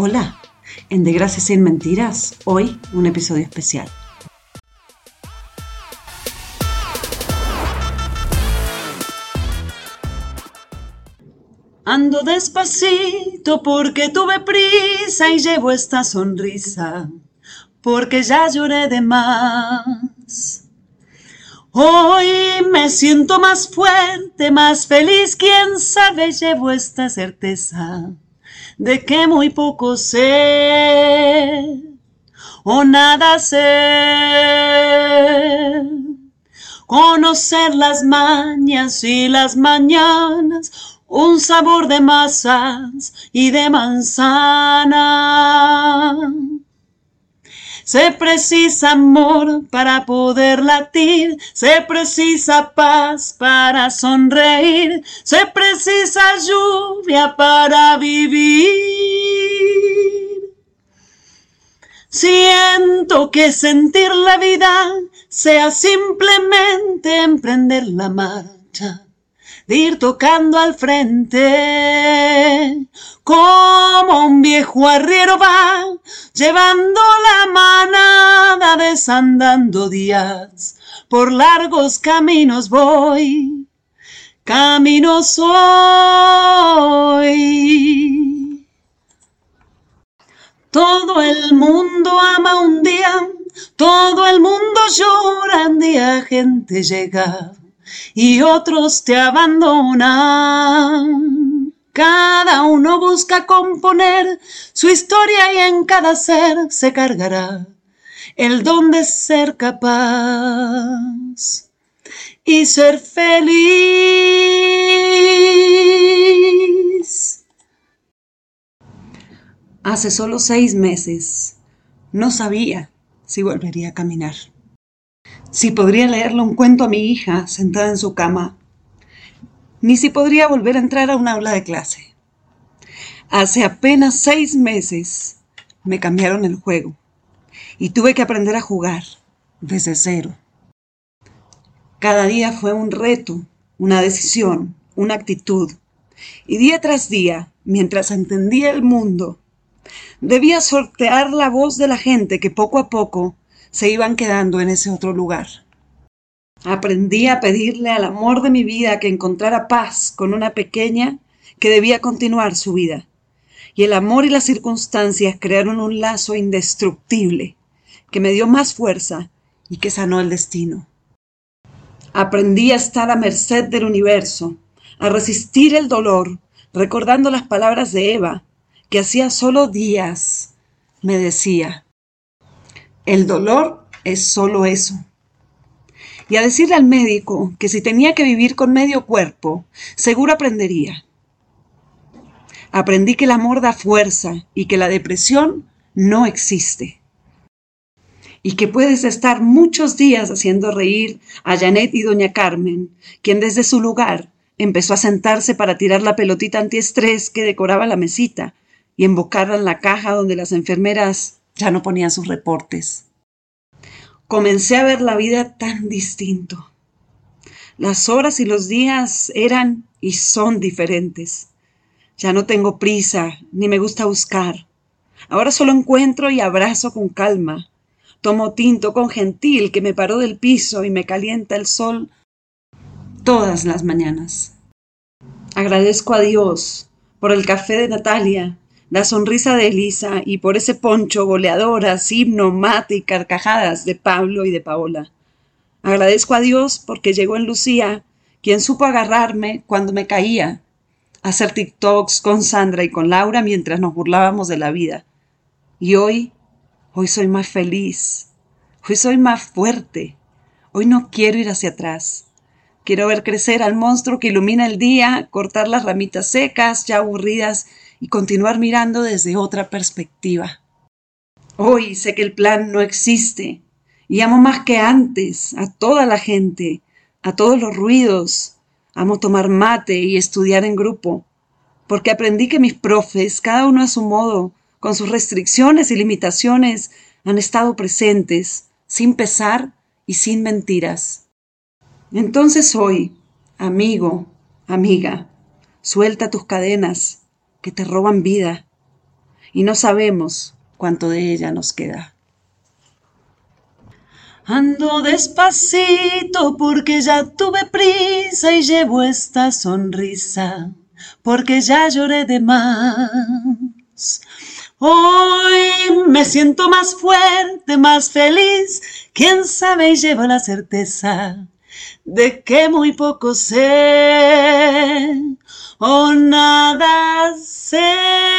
Hola, en De Gracias sin Mentiras, hoy un episodio especial. Ando despacito porque tuve prisa y llevo esta sonrisa, porque ya lloré de más. Hoy me siento más fuerte, más feliz, quién sabe, llevo esta certeza de que muy poco sé o nada sé. Conocer las mañas y las mañanas, un sabor de masas y de manzana se precisa amor para poder latir, se precisa paz para sonreír, se precisa lluvia para vivir. Siento que sentir la vida sea simplemente emprender la marcha de ir tocando al frente, como un viejo arriero va, llevando la manada desandando días, por largos caminos voy, camino soy. Todo el mundo ama un día, todo el mundo llora un día, gente llega y otros te abandonan. Cada uno busca componer su historia y en cada ser se cargará el don de ser capaz y ser feliz. Hace solo seis meses no sabía si volvería a caminar si podría leerle un cuento a mi hija sentada en su cama, ni si podría volver a entrar a un aula de clase. Hace apenas seis meses me cambiaron el juego y tuve que aprender a jugar desde cero. Cada día fue un reto, una decisión, una actitud. Y día tras día, mientras entendía el mundo, debía sortear la voz de la gente que poco a poco se iban quedando en ese otro lugar. Aprendí a pedirle al amor de mi vida que encontrara paz con una pequeña que debía continuar su vida. Y el amor y las circunstancias crearon un lazo indestructible que me dio más fuerza y que sanó el destino. Aprendí a estar a merced del universo, a resistir el dolor, recordando las palabras de Eva, que hacía solo días me decía, el dolor es solo eso. Y a decirle al médico que si tenía que vivir con medio cuerpo, seguro aprendería. Aprendí que el amor da fuerza y que la depresión no existe. Y que puedes estar muchos días haciendo reír a Janet y doña Carmen, quien desde su lugar empezó a sentarse para tirar la pelotita antiestrés que decoraba la mesita y embocarla en la caja donde las enfermeras ya no ponía sus reportes. Comencé a ver la vida tan distinto. Las horas y los días eran y son diferentes. Ya no tengo prisa, ni me gusta buscar. Ahora solo encuentro y abrazo con calma. Tomo tinto con gentil que me paró del piso y me calienta el sol todas las mañanas. Agradezco a Dios por el café de Natalia, la sonrisa de Elisa y por ese poncho, goleadoras, himno, mate y carcajadas de Pablo y de Paola. Agradezco a Dios porque llegó en Lucía, quien supo agarrarme cuando me caía, hacer TikToks con Sandra y con Laura mientras nos burlábamos de la vida. Y hoy, hoy soy más feliz, hoy soy más fuerte, hoy no quiero ir hacia atrás. Quiero ver crecer al monstruo que ilumina el día, cortar las ramitas secas, ya aburridas, y continuar mirando desde otra perspectiva. Hoy sé que el plan no existe y amo más que antes a toda la gente, a todos los ruidos. Amo tomar mate y estudiar en grupo, porque aprendí que mis profes, cada uno a su modo, con sus restricciones y limitaciones, han estado presentes, sin pesar y sin mentiras. Entonces hoy, amigo, amiga, suelta tus cadenas, que te roban vida y no sabemos cuánto de ella nos queda. Ando despacito porque ya tuve prisa y llevo esta sonrisa, porque ya lloré de más. Hoy me siento más fuerte, más feliz, quién sabe y llevo la certeza de que muy poco sé o nada sé.